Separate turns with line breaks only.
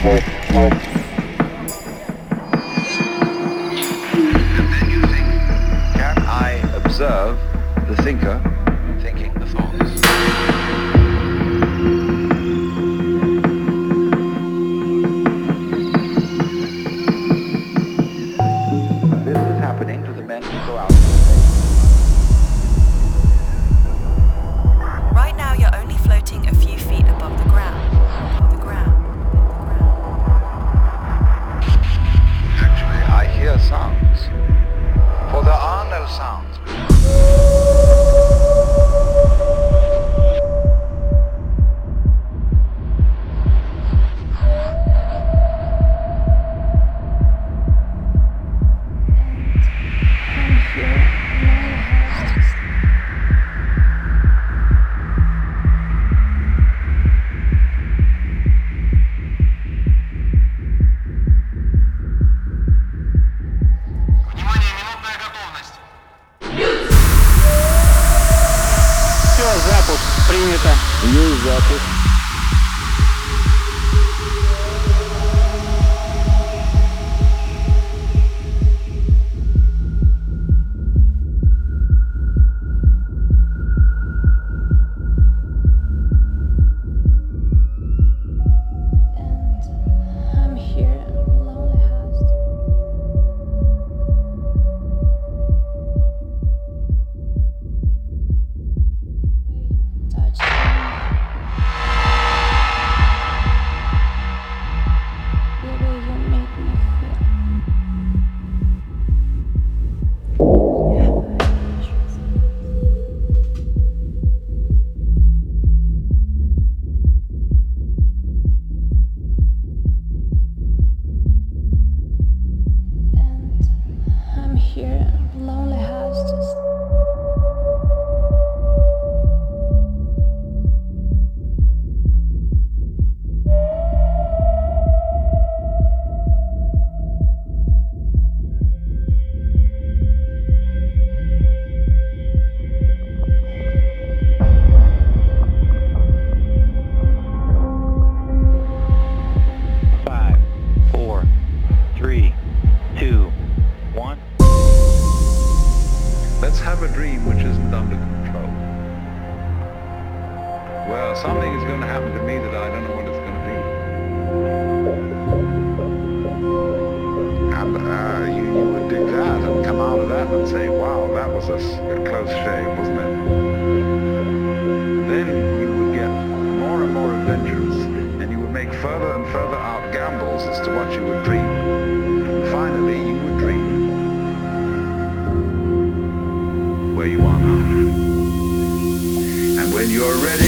Oh, запуск принято.
Есть запуск.
Something is going to happen to me that I don't know what it's going to be. And uh, you, you would do that and come out of that and say, wow, that was a, a close shave, wasn't it? Then you would get more and more adventurous and you would make further and further out gambles as to what you would dream. And finally, you would dream where you are now. And when you're ready,